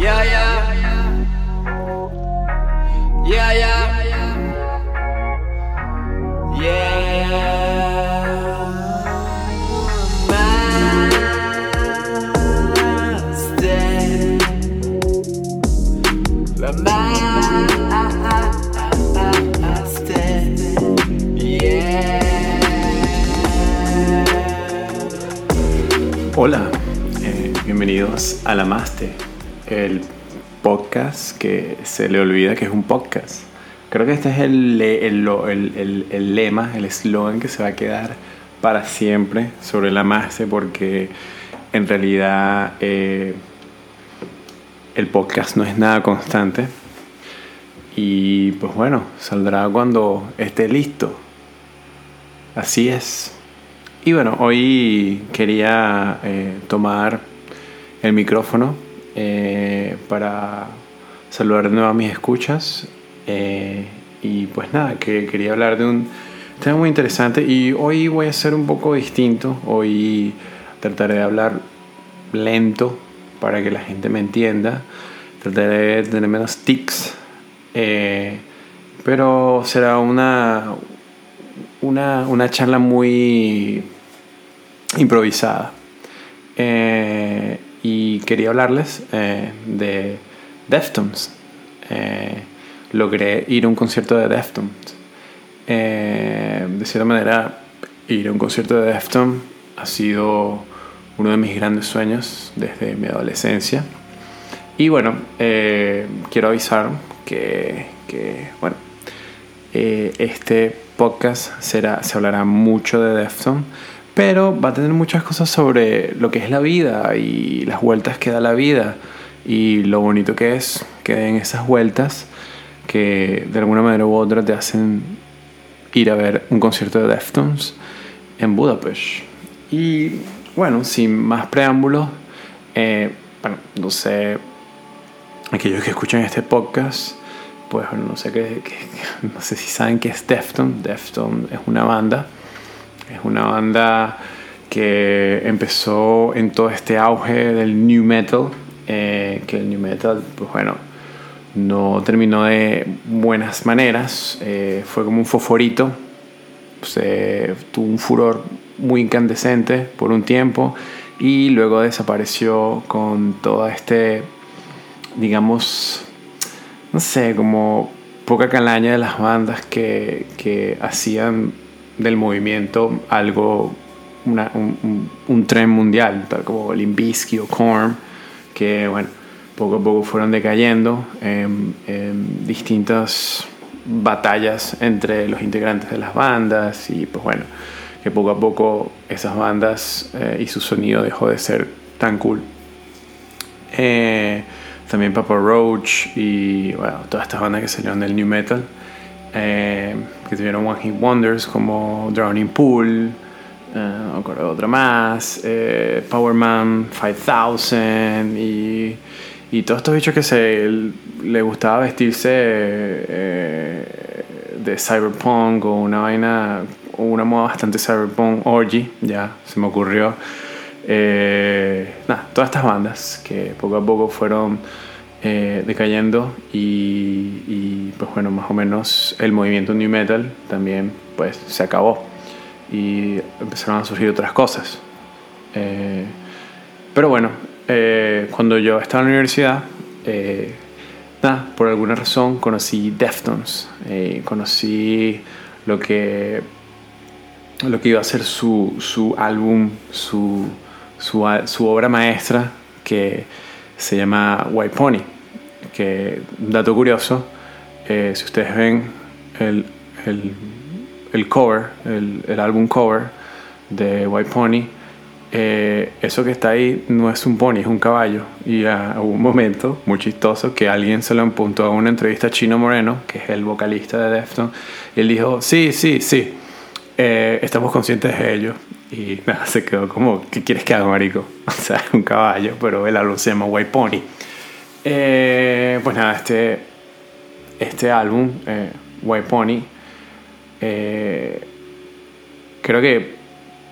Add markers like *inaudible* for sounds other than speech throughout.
Yeah, yeah. Yeah, yeah. Yeah. La Hola, eh, bienvenidos a La Maste, el podcast que se le olvida que es un podcast. Creo que este es el, el, el, el lema, el eslogan que se va a quedar para siempre sobre La Maste porque en realidad eh, el podcast no es nada constante. Y pues bueno, saldrá cuando esté listo. Así es. Y bueno, hoy quería eh, tomar el micrófono eh, para saludar de nuevo a mis escuchas. Eh, y pues nada, que quería hablar de un tema muy interesante y hoy voy a ser un poco distinto. Hoy trataré de hablar lento para que la gente me entienda. Trataré de tener menos tics. pero será una, una, una charla muy improvisada. Eh, y quería hablarles eh, de Deftones. Eh, logré ir a un concierto de Deftones. de cierta manera, ir a un concierto de Deftones ha sido uno de mis grandes sueños desde mi adolescencia. Y bueno, quiero avisar que, que bueno, este podcast será, se hablará mucho de Deftones pero va a tener muchas cosas sobre lo que es la vida y las vueltas que da la vida y lo bonito que es que den esas vueltas que de alguna manera u otra te hacen ir a ver un concierto de Deftones en Budapest. Y bueno, sin más preámbulos, eh, bueno, no sé, aquellos que escuchan este podcast, pues no sé, qué, *laughs* no sé si saben qué es Deftones. Deftones es una banda es una banda que empezó en todo este auge del new metal, eh, que el new metal, pues bueno, no terminó de buenas maneras, eh, fue como un fosforito, tuvo un furor muy incandescente por un tiempo y luego desapareció con todo este, digamos, no sé, como poca calaña de las bandas que, que hacían del movimiento algo, un, tren mundial, tal como Limbisky o Korn, que bueno, poco a poco fueron decayendo en, distintas batallas entre los integrantes de las bandas y pues bueno, que poco a poco esas bandas eh, y su sonido dejó de ser tan cool. Eh, también Papa Roach y todas estas bandas que salieron del new metal eh, que tuvieron One Hit Wonders como Drowning Pool, eh, otra más, eh, Power Man 5000 y, y todos estos bichos que se le gustaba vestirse de cyberpunk o una vaina una moda bastante cyberpunk orgy, ya se me ocurrió. nada, todas estas bandas que poco a poco fueron eh, decayendo y, pues bueno, más o menos el movimiento new metal también pues se acabó y empezaron a surgir otras cosas. Eh, pero bueno, eh, cuando yo estaba en la universidad, nada, por alguna razón conocí Deftones, conocí lo que, lo que iba a ser su, su álbum, su, su, su obra maestra que se llama White Pony. Que, dato curioso, eh, si ustedes ven el, el, el cover, el, el, álbum cover de White Pony, eh, eso que está ahí no es un pony, es un caballo. Y hubo un momento muy chistoso que alguien se lo apuntó a una entrevista a Chino Moreno, que es el vocalista de Deftones, y él dijo, sí, sí, sí, eh, estamos conscientes de ello. Y nada, se quedó como, ¿qué quieres que haga, marico? *laughs* O sea, es un caballo, pero el álbum se llama White Pony. Eh, pues nada, este, este álbum, eh, White Pony, eh, creo que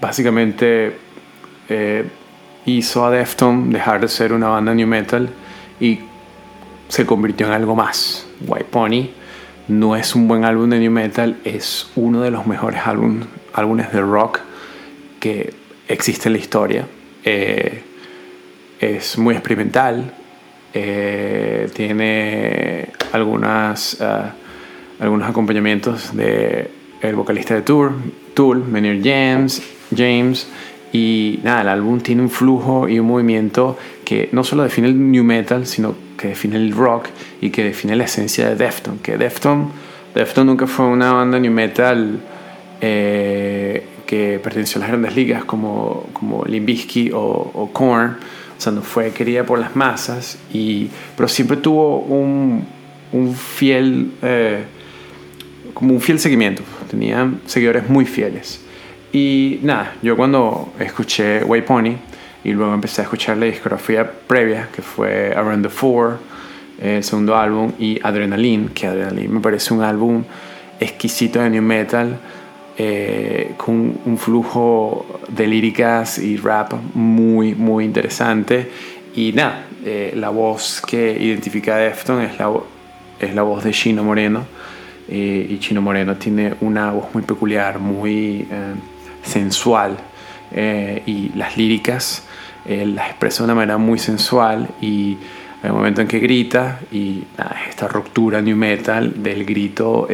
básicamente hizo a Defton dejar de ser una banda new metal y se convirtió en algo más. White Pony no es un buen álbum de new metal, es uno de los mejores álbum, álbumes de rock que existe en la historia. Eh, es muy experimental, eh, tiene algunas, ah, algunos acompañamientos de el vocalista de Tour, Tool, Maynard James, James y nada, el álbum tiene un flujo y un movimiento que no solo define el new metal, sino que define el rock y que define la esencia de Defton. Que Defton, Defton nunca fue una banda new metal eh, que perteneció a las grandes ligas como, como Limbisky o, o Korn. O sea, no fue querida por las masas, y, pero siempre tuvo un, un fiel, eh, como un fiel seguimiento. Tenían seguidores muy fieles. Y nada, yo cuando escuché Way Pony y luego empecé a escuchar la discografía previa, que fue Around the Four, el segundo álbum, y Adrenaline, que Adrenaline me parece un álbum exquisito de new metal, eh, con un flujo de líricas y rap muy, muy interesante. Y nada, eh, la voz que identifica a Defton es la, es la voz de Chino Moreno. Eh, y Chino Moreno tiene una voz muy peculiar, muy sensual y las líricas las expresa de una manera muy sensual y hay un momento en que grita y esta ruptura new metal del grito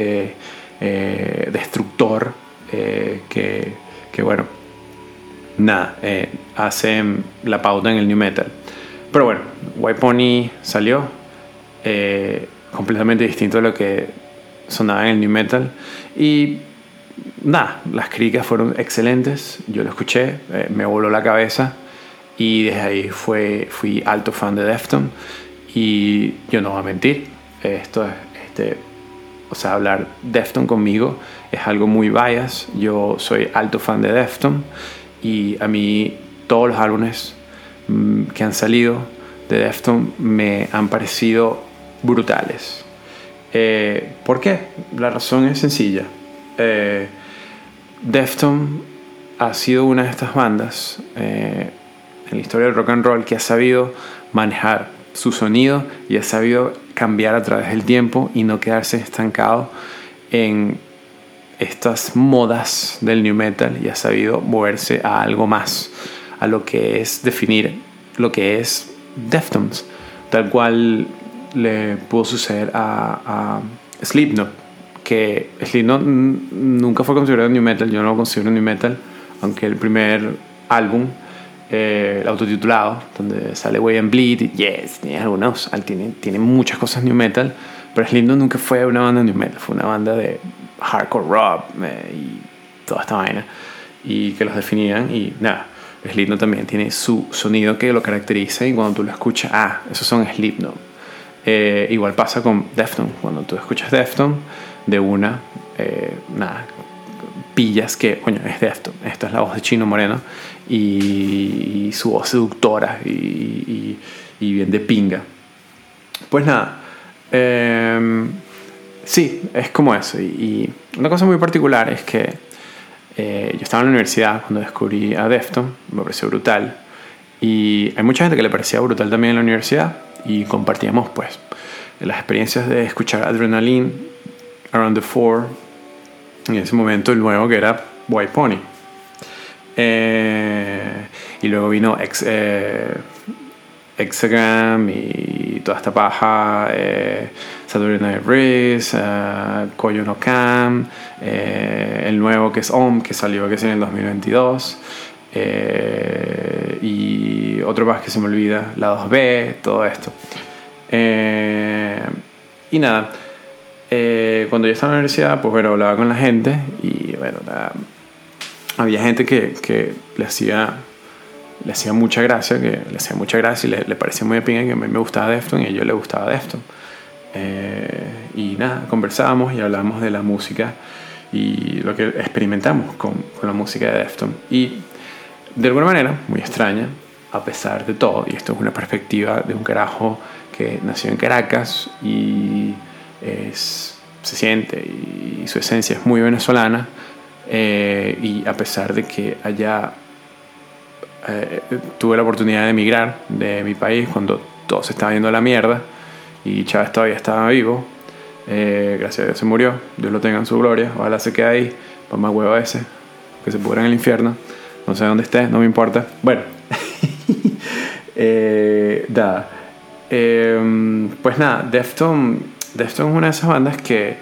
destructor que, que, bueno nada hace la pauta en el new metal. Pero bueno White Pony salió completamente distinto a lo que sonaba en el new metal. Y nada, las críticas fueron excelentes, yo lo escuché, eh, me voló la cabeza y desde ahí fue, fui alto fan de Defton y yo no voy a mentir, esto es, este, o sea, hablar Defton conmigo es algo muy bias, yo soy alto fan de Defton y a mí todos los álbumes mm, que han salido de Defton me han parecido brutales. Eh, ¿Por qué? La razón es sencilla. Eh, Defton ha sido una de estas bandas eh, en la historia del rock and roll que ha sabido manejar su sonido y ha sabido cambiar a través del tiempo y no quedarse estancado en estas modas del new metal y ha sabido moverse a algo más, a lo que es definir lo que es Deftones, tal cual le pudo suceder a, a Slipknot que Slipknot nunca fue considerado new metal, yo no lo considero new metal, aunque el primer álbum, eh, el autotitulado, donde sale Way and Bleed, yes, tiene algunos, tiene, tiene muchas cosas new metal, pero Slipknot nunca fue una banda new metal, fue una banda de hardcore rock eh, y toda esta vaina, y que los definían, y nada. Slipknot también tiene su sonido que lo caracteriza y cuando tú lo escuchas, ah, esos son Slipknot. Eh, igual pasa con Defton. Cuando tú escuchas Defton, de una, eh, nada, pillas que, coño, es de esto. Esta es la voz de Chino Moreno y, su voz seductora y, bien de pinga. Pues nada, eh, sí, es como eso. Y, una cosa muy particular es que eh, yo estaba en la universidad cuando descubrí a Defton, me pareció brutal. Y hay mucha gente que le parecía brutal también en la universidad y compartíamos pues las experiencias de escuchar Adrenaline Around the Four, en ese momento el nuevo que era White Pony. Eh, y luego vino Ex, eh, Exagram y toda esta paja, eh, Saturday Night Breeze, eh, no Cam, el nuevo que es OM, que salió que es en el 2022. y otro más que se me olvida, la 2B, todo esto. y nada, eh, cuando yo estaba en la universidad, pues bueno, hablaba con la gente y bueno, había gente que, que, le hacía le hacía mucha gracia, que le hacía mucha gracia y le, le parecía muy bien que a mí me gustaba Defton y a ellos le gustaba Defton. Eh, y nada, conversábamos y hablábamos de la música y lo que experimentamos con, con la música de Defton. Y de alguna manera, muy extraña, a pesar de todo, y esto es una perspectiva de un carajo que nació en Caracas y es, se siente y su esencia es muy venezolana eh, y a pesar de que allá eh, tuve la oportunidad de emigrar de mi país cuando todo se estaba yendo a la mierda y Chávez todavía estaba vivo. Eh, gracias a Dios se murió, Dios lo tenga en su gloria, ojalá se quede ahí, más huevo ese, que se pudra en el infierno, no sé dónde esté, no me importa. Bueno. *laughs* Em, pues nada, Defton, Defton es una de esas bandas que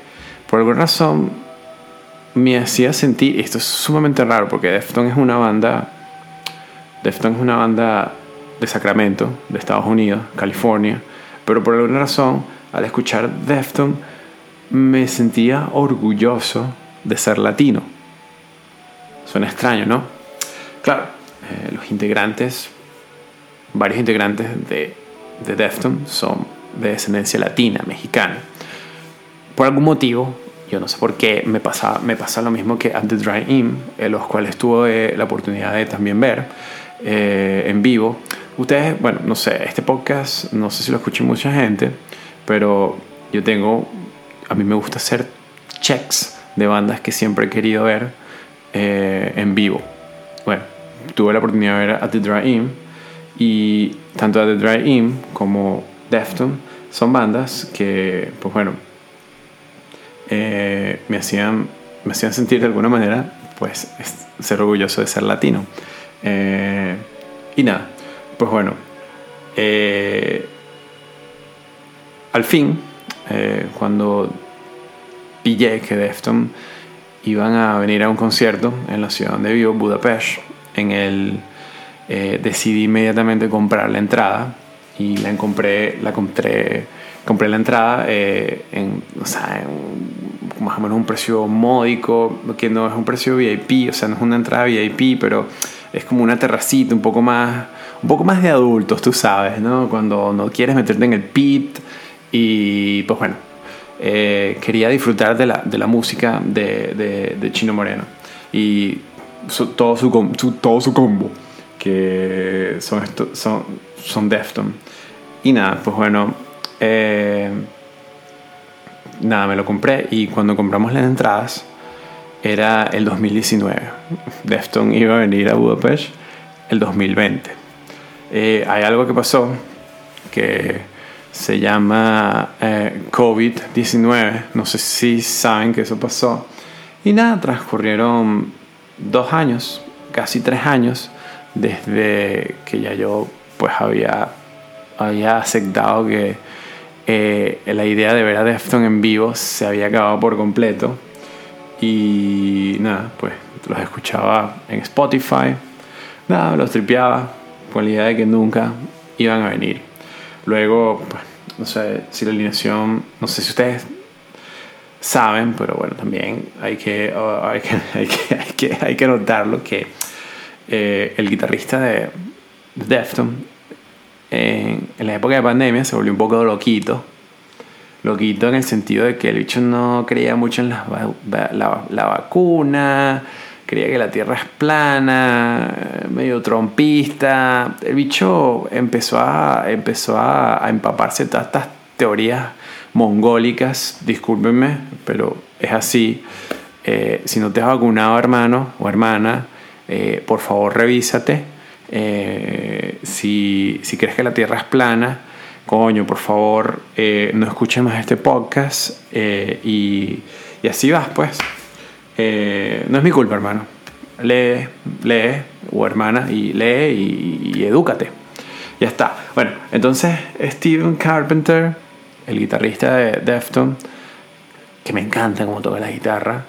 por alguna razón me hacía sentir, esto es sumamente raro porque Defton es una banda, Defton es una banda de Sacramento, de Estados Unidos, California, pero por alguna razón al escuchar Defton me sentía orgulloso de ser latino. Suena extraño, ¿no? Claro, eh, los integrantes, varios integrantes de, de Defton son de descendencia latina, mexicana. Por algún motivo, yo no sé por qué, me pasa, me pasa lo mismo que At the Dry In, en los cuales tuve la oportunidad de también ver eh, en vivo. Ustedes, bueno, no sé, este podcast, no sé si lo escucha mucha gente, pero yo tengo, a mí me gusta hacer checks de bandas que siempre he querido ver eh, en vivo. Bueno, tuve la oportunidad de ver At the Dry In y tanto At the Dry In como Defton son bandas que, pues bueno, eh, me, hacían, me hacían sentir de alguna manera, pues, ser orgulloso de ser latino. Eh, y nada, pues bueno, al fin, cuando pillé que Defton iban a venir a un concierto en la ciudad donde vivo, Budapest. En el eh, decidí inmediatamente comprar la entrada y la compré, la compré, compré la entrada eh, en, o sea, más o menos un precio módico, que no es un precio VIP, o sea, no es una entrada VIP, pero es como una terracita un poco más, un poco más de adultos, tú sabes, ¿no? Cuando no quieres meterte en el pit y pues bueno, eh, quería disfrutar de la, de la música de, de, Chino Moreno y todo, su, todo su combo, que son, son, son Defton. Y nada, pues bueno, eh, nada, me lo compré y cuando compramos las entradas era el 2019. Defton iba a venir a Budapest el 2020. Eh, hay algo que pasó que se llama eh, COVID-19. No sé si saben que eso pasó. Y nada, transcurrieron dos años, casi tres años, desde que ya yo pues había, había aceptado que eh, la idea de ver a Defton en vivo se había acabado por completo. Y nada, pues los escuchaba en Spotify. Nada, los tripeaba con la idea de que nunca iban a venir. Luego, pues, no sé si la alineación, no sé si ustedes saben, pero bueno, también hay que, oh, hay que, *laughs* hay que, hay que, hay que notarlo que eh, el guitarrista de Defton en, la época de pandemia se volvió un poco loquito. Loquito en el sentido de que el bicho no creía mucho en la, vacuna creía que la Tierra es plana, medio trompista. El bicho empezó a, empezó a, empaparse todas estas teorías mongólicas, discúlpenme, pero es así. Eh, si no te has vacunado, hermano o hermana, eh, por favor revísate. Eh, si, si, crees que la Tierra es plana, coño, por favor, no escuches más este podcast y, y así vas, pues. Eh, no es mi culpa, hermano. Lee, lee, o hermana, y lee y, edúcate. Ya está. Bueno, entonces Steven Carpenter, el guitarrista de Defton, que me encanta cómo toca la guitarra,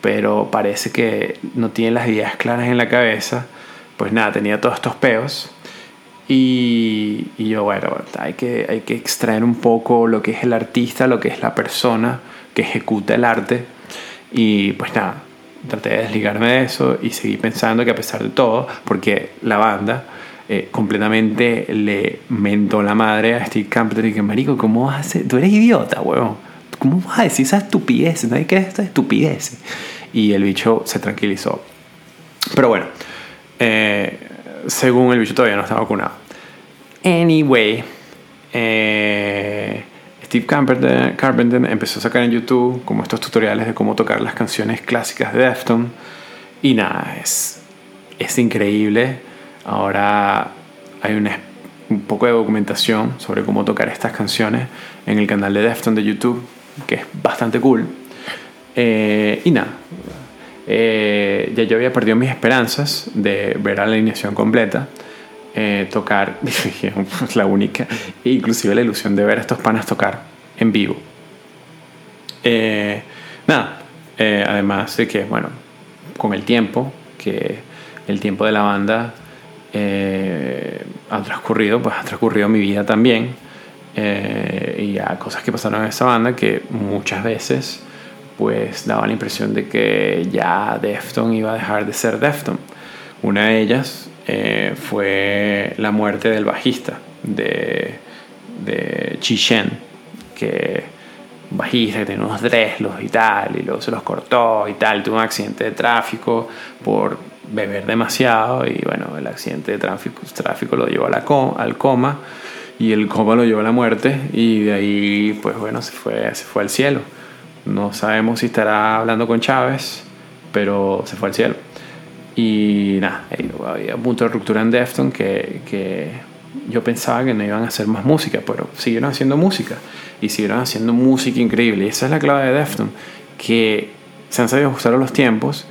pero parece que no tiene las ideas claras en la cabeza. Pues nada, tenía todos estos peos. Y, y, yo, bueno, hay que, hay que extraer un poco lo que es el artista, lo que es la persona que ejecuta el arte y pues nada, traté de desligarme de eso y seguí pensando que a pesar de todo, porque la banda eh, completamente le mentó la madre a Steve Campbell y que, marico, ¿cómo vas a hacer? Tú eres idiota, huevón. ¿Cómo vas a decir esa estupidez? Nadie cree esta estupidez. Y el bicho se tranquilizó. Pero bueno, eh, según el bicho todavía no está vacunado. Anyway, eh, Steve Carpenter, empezó a sacar en YouTube como estos tutoriales de cómo tocar las canciones clásicas de Defton. Y nada, es, increíble. Ahora hay un poco de documentación sobre cómo tocar estas canciones en el canal de Defton de YouTube, que es bastante cool. Eh, y nada, eh, ya yo había perdido mis esperanzas de ver a la alineación completa. Eh, tocar, *laughs* *laughs* la única, inclusive la ilusión de ver a estos panas tocar en vivo. nada, además de que, bueno, con el tiempo, que el tiempo de la banda eh, ha transcurrido, pues ha transcurrido mi vida también. Eh, y a cosas que pasaron en esa banda que muchas veces pues daba la impresión de que ya Defton iba a dejar de ser Defton. Una de ellas eh, fue la muerte del bajista de, de Shen, que bajista que tenía unos dreslos y tal, y luego se los cortó y tal, tuvo un accidente de tráfico por beber demasiado y bueno, el accidente de tráfico, lo llevó al coma y el coma lo llevó a la muerte y de ahí pues bueno, se fue, se fue al cielo. No sabemos si estará hablando con Chávez, pero se fue al cielo. Y nada, había un punto de ruptura en Defton que, que yo pensaba que no iban a hacer más música, pero siguieron haciendo música y siguieron haciendo música increíble. Y esa es la clave de Defton, que se han sabido ajustar a los tiempos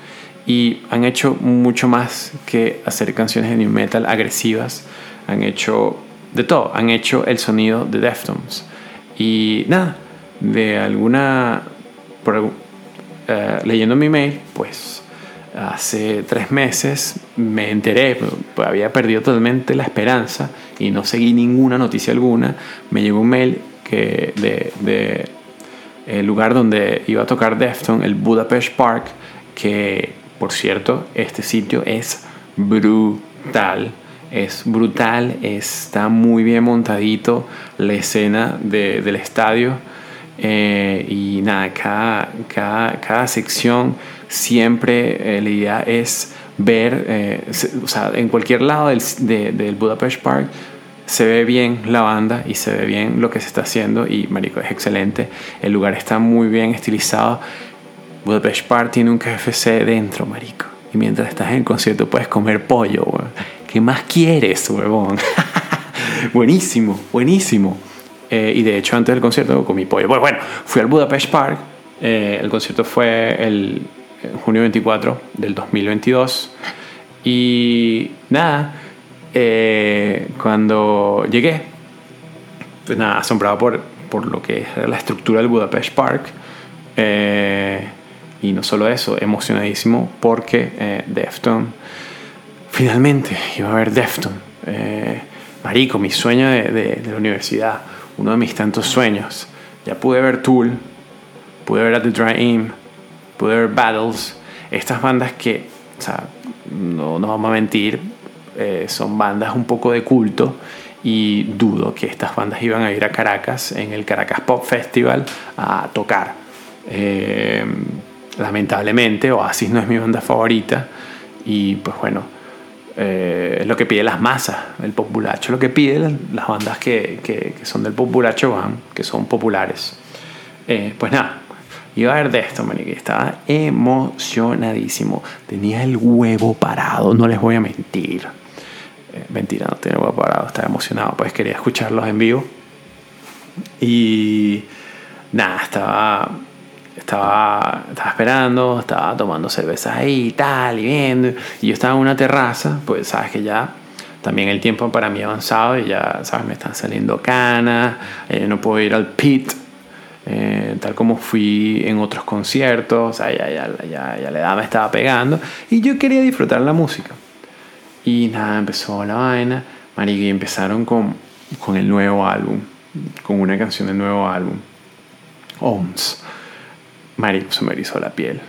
y han hecho mucho más que hacer canciones de new metal agresivas. Han hecho de todo, han hecho el sonido de Deftones. Y nada, de alguna. Eh, leyendo mi mail, pues hace tres meses me enteré, pues, había perdido totalmente la esperanza y no seguí ninguna noticia alguna. Me llegó un mail que de, lugar donde iba a tocar Defton, el Budapest Park, que por cierto, este sitio es brutal. Es brutal, está muy bien montadito la escena del estadio. Eh, y nada, cada, cada, sección siempre eh, la idea es ver, eh, o sea, en cualquier lado del, del Budapest Park se ve bien la banda y se ve bien lo que se está haciendo y marico es excelente el lugar está muy bien estilizado Budapest Park tiene un KFC dentro, marico. Y mientras estás en el concierto puedes comer pollo, weón. ¿Qué más quieres, huevón? *laughs* buenísimo, buenísimo. Eh, y de hecho, antes del concierto comí pollo. Bueno, bueno fui al Budapest Park. Eh, el concierto fue el junio 24 del 2022. Y nada, eh, cuando llegué, pues nada, asombrado por, por lo que es la estructura del Budapest Park. Eh, y no solo eso, emocionadísimo porque eh, Defton, finalmente iba a ver Defton. Eh, marico, mi sueño de, la universidad, uno de mis tantos sueños. Ya pude ver Tool, pude ver At the In, pude ver Battles. Estas bandas que, o sea, no, no vamos a mentir, eh, son bandas un poco de culto y dudo que estas bandas iban a ir a Caracas en el Caracas Pop Festival a tocar. Eh, lamentablemente Oasis no es mi banda favorita y pues bueno, eh, es lo que pide las masas, el populacho, lo que pide las, bandas que, que, son del populacho van, que son populares. Eh, pues nada, iba a ver de esto, que estaba emocionadísimo, tenía el huevo parado, no les voy a mentir. Eh, mentira, no tenía el huevo parado, estaba emocionado, pues quería escucharlos en vivo. Y nada, estaba estaba, estaba esperando, estaba tomando cervezas ahí y tal, y viendo. Y yo estaba en una terraza, pues sabes que ya también el tiempo para mí avanzado y ya, sabes, me están saliendo canas, eh, no puedo ir al pit, eh, tal como fui en otros conciertos, o sea, ya, ya, ya, ya la edad me estaba pegando y yo quería disfrutar la música. Y nada, empezó la vaina, y empezaron con, con el nuevo álbum, con una canción del nuevo álbum, OMS. Marico, se me erizó la piel.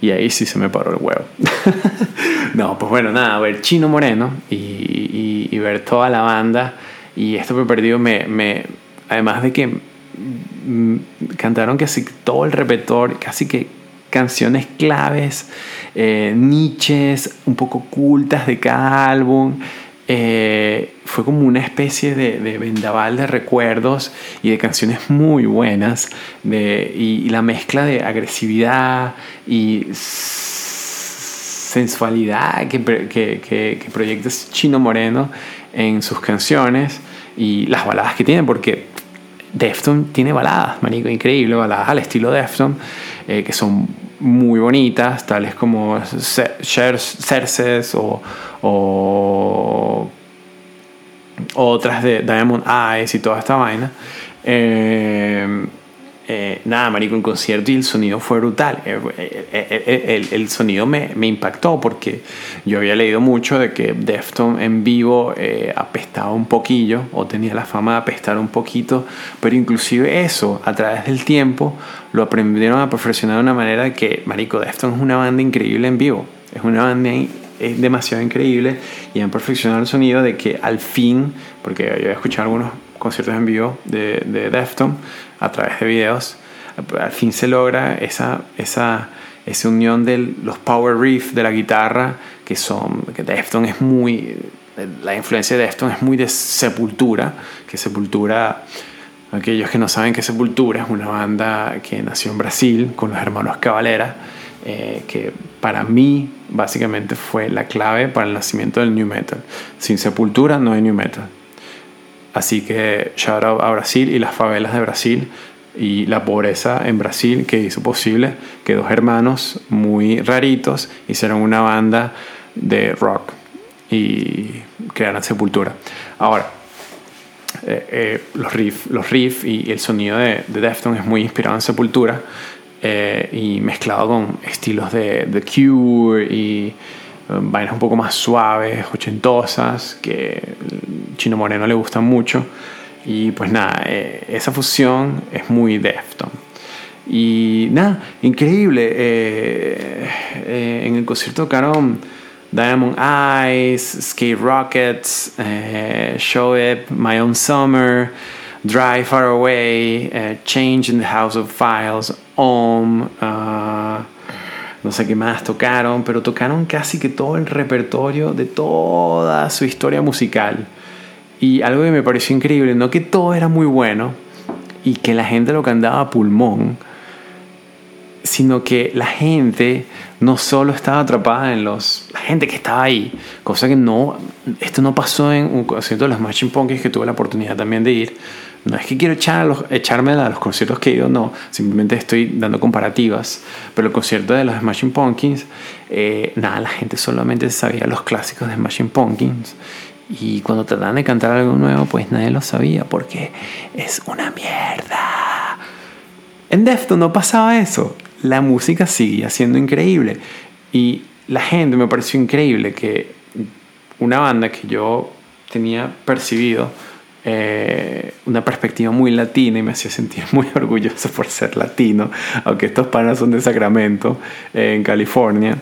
Y ahí sí se me paró el huevo. *laughs* no, pues bueno, nada, ver Chino Moreno y, y, ver toda la banda. Y esto me perdido me. Además de que mm, cantaron casi todo el repertorio, casi que canciones claves, eh, niches un poco ocultas de cada álbum. Eh, fue como una especie de, vendaval de recuerdos y de canciones muy buenas de, y, la mezcla de agresividad y sensualidad que, proyecta Chino Moreno en sus canciones y las baladas que tienen, porque Defton tiene baladas, manico, increíble, baladas al estilo Defton, eh, que son muy bonitas, tales como Cerces o, o otras de Diamond Eyes y toda esta vaina. Eh, eh, nada, marico, un concierto y el sonido fue brutal. Eh, eh, el, sonido me, me, impactó porque yo había leído mucho de que Defton en vivo apestaba un poquillo o tenía la fama de apestar un poquito, pero inclusive eso, a través del tiempo, lo aprendieron a perfeccionar de una manera que, marico, Defton es una banda increíble en vivo. Es una banda es demasiado increíble y han perfeccionado el sonido de que al fin, porque yo he escuchado algunos conciertos en vivo de, de Defton a través de videos, al fin se logra esa, esa, esa unión de los power riff de la guitarra, que son, que Defton es muy, la influencia de Defton es muy de Sepultura, que Sepultura, aquellos que no saben que Sepultura es una banda que nació en Brasil con los hermanos Cavalera, eh, que para mí básicamente fue la clave para el nacimiento del New Metal. Sin Sepultura no hay New Metal. Así que shout out a Brasil y las favelas de Brasil y la pobreza en Brasil que hizo posible que dos hermanos muy raritos hicieran una banda de rock y crearan Sepultura. Ahora, eh, eh, los riffs los riff y el sonido de, de Defton es muy inspirado en Sepultura eh, y mezclado con estilos de The Cure y vainas un poco más suaves, ochentosas, que Chino Moreno le gustan mucho. Y pues nada, eh, esa fusión es muy Defton. Y nada, increíble. Eh, eh, en el concierto tocaron Diamond Eyes, Skate Rockets, Show It, My Own Summer, Drive Far Away, Change in the House of Files, Om. Uh, no sé qué más tocaron, pero tocaron casi que todo el repertorio de toda su historia musical. Y algo que me pareció increíble, no que todo era muy bueno y que la gente lo cantaba a pulmón, sino que la gente no solo estaba atrapada en los... La gente que estaba ahí, cosa que no... Esto no pasó en un concierto de los Machine Punkies que tuve la oportunidad también de ir no es que quiero echar los, echarme a los conciertos que he ido, no. Simplemente estoy dando comparativas. Pero el concierto de los Smashing Pumpkins, eh, nada, la gente solamente sabía los clásicos de Smashing Pumpkins. Y cuando trataban de cantar algo nuevo, pues nadie lo sabía porque es una mierda. En Defton no pasaba eso. La música seguía siendo increíble. Y la gente me pareció increíble que una banda que yo tenía percibido eh, una perspectiva muy latina y me hacía sentir muy *laughs* orgulloso por ser latino, aunque estos panas son de Sacramento, eh, en California,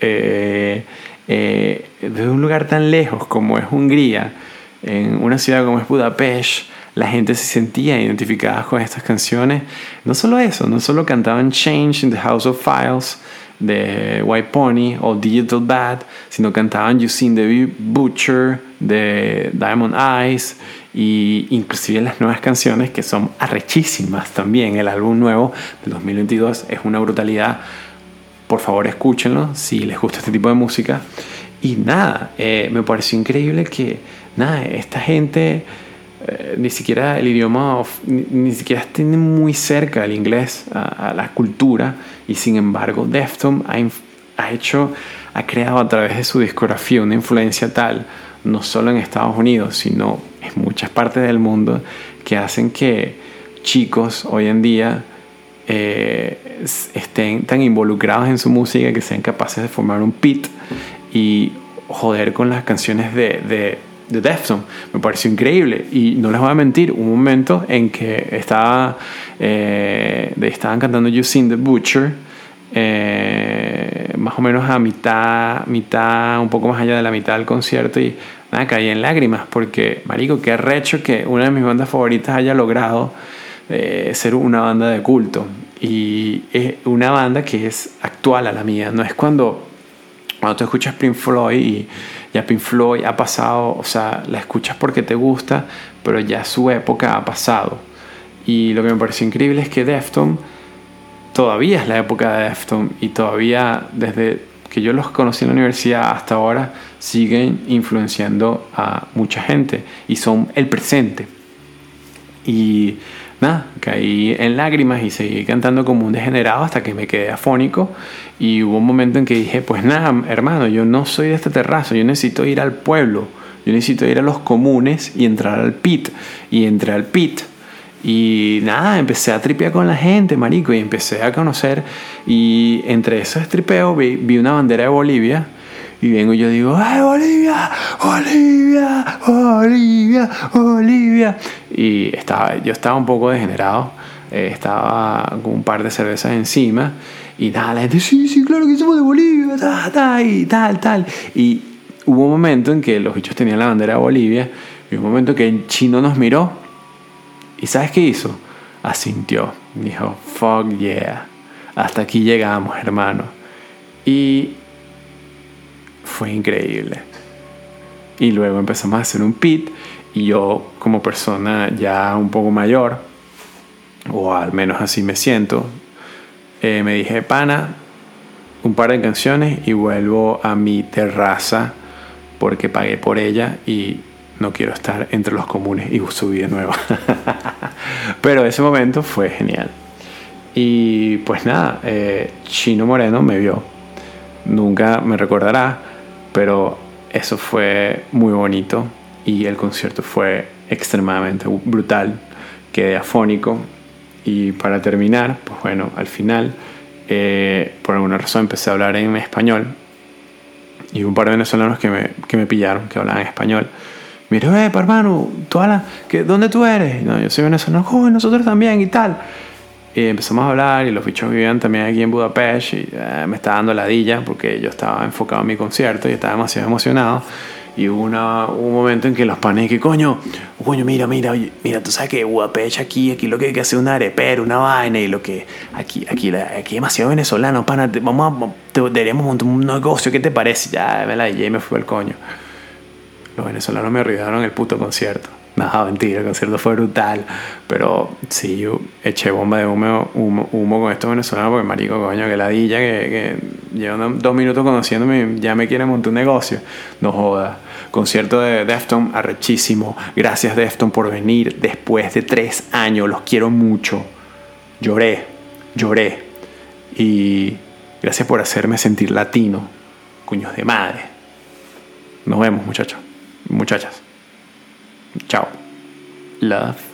eh, desde un lugar tan lejos como es Hungría, en una ciudad como es Budapest, la gente se sentía identificada con estas canciones. No solo eso, no solo cantaban Change in the House of Files de White Pony o Digital Bad, sino cantaban You Seen the Butcher de Diamond Eyes y inclusive las nuevas canciones que son arrechísimas también. El álbum nuevo del 2022 es una brutalidad. Por favor escúchenlo si les gusta este tipo de música. Y nada, eh, me pareció increíble que nada, esta gente eh, ni siquiera el idioma, ni, siquiera tiene muy cerca el inglés a, la cultura y sin embargo Defton ha, ha hecho, ha creado a través de su discografía una influencia tal, no solo en Estados Unidos, sino en muchas partes del mundo que hacen que chicos hoy en día eh, estén tan involucrados en su música que sean capaces de formar un pit y joder con las canciones de, de, de Defton. Me pareció increíble y no les voy a mentir, un momento en que estaba, eh, estaban cantando You Seen the Butcher. Eh, más o menos a mitad, mitad, un poco más allá de la mitad del concierto y nada, caí en lágrimas porque, marico, qué recho que una de mis bandas favoritas haya logrado eh, ser una banda de culto. Y es una banda que es actual a la mía, no es cuando, cuando tú escuchas Pink Floyd y ya Pink Floyd ha pasado, o sea, la escuchas porque te gusta, pero ya su época ha pasado. Y lo que me pareció increíble es que Defton todavía es la época de Defton y todavía desde que yo los conocí en la universidad hasta ahora siguen influenciando a mucha gente y son el presente. Y nada, caí en lágrimas y seguí cantando como un degenerado hasta que me quedé afónico y hubo un momento en que dije, pues nada, hermano, yo no soy de este terrazo, yo necesito ir al pueblo, yo necesito ir a los comunes y entrar al pit. Y entré al pit. Y nada, empecé a tripear con la gente, marico, y empecé a conocer. Y entre esos tripeos vi, vi una bandera de Bolivia. Y vengo y yo digo, ¡ay, Bolivia! ¡Bolivia! ¡Bolivia! ¡Bolivia! Y estaba, yo estaba un poco degenerado. eh, estaba con un par de cervezas encima. Y nada, la gente, sí, sí, claro que somos de Bolivia, ta, ta, y tal, tal. Y hubo un momento en que los bichos tenían la bandera de Bolivia. Y un momento que el chino nos miró. ¿Y sabes qué hizo? Asintió. Dijo, fuck yeah. Hasta aquí llegamos, hermano. Y fue increíble. Y luego empezamos a hacer un pit. Y yo, como persona ya un poco mayor, o al menos así me siento, eh, me dije, pana, un par de canciones y vuelvo a mi terraza porque pagué por ella y no quiero estar entre los comunes y subí de nuevo. *laughs* Pero ese momento fue genial. Y pues nada, eh, Chino Moreno me vio. Nunca me recordará, pero eso fue muy bonito y el concierto fue extremadamente brutal. Quedé afónico y para terminar, pues bueno, al final, eh, por alguna razón empecé a hablar en español y un par de venezolanos que me, que me pillaron, que hablaban español. Dijeron, eh, hermano, ¿tú hablas? ¿Qué, ¿dónde tú eres? No, yo soy venezolano, joven, nosotros también y tal. Y empezamos a hablar y los bichos vivían también aquí en Budapest y eh, me estaba dando ladilla porque yo estaba enfocado en mi concierto y estaba demasiado emocionado. Y hubo una, un momento en que los panes, que coño, coño, mira, mira, mira, tú sabes que Budapest aquí, aquí lo que hay que hacer es una arepera, una vaina y lo que aquí, aquí, aquí demasiado venezolano, pana, te- vamos a, te- deberíamos montar un negocio, ¿qué te parece? Ya me la dije y me fue el coño. Los venezolanos me arruinaron el puto concierto. *laughs* Nada, mentira, el concierto fue brutal. Pero sí, yo eché bomba de humo, humo, con estos venezolanos porque, marico, coño, que ladilla, que, que llevan dos minutos conociéndome y ya me quieren montar un negocio. No joda. Concierto de Defton, arrechísimo. Gracias, Defton, por venir después de tres años. Los quiero mucho. Lloré, lloré. Y gracias por hacerme sentir latino. Cuños de madre. Nos vemos, muchachos. Muchachas. Chao. Love.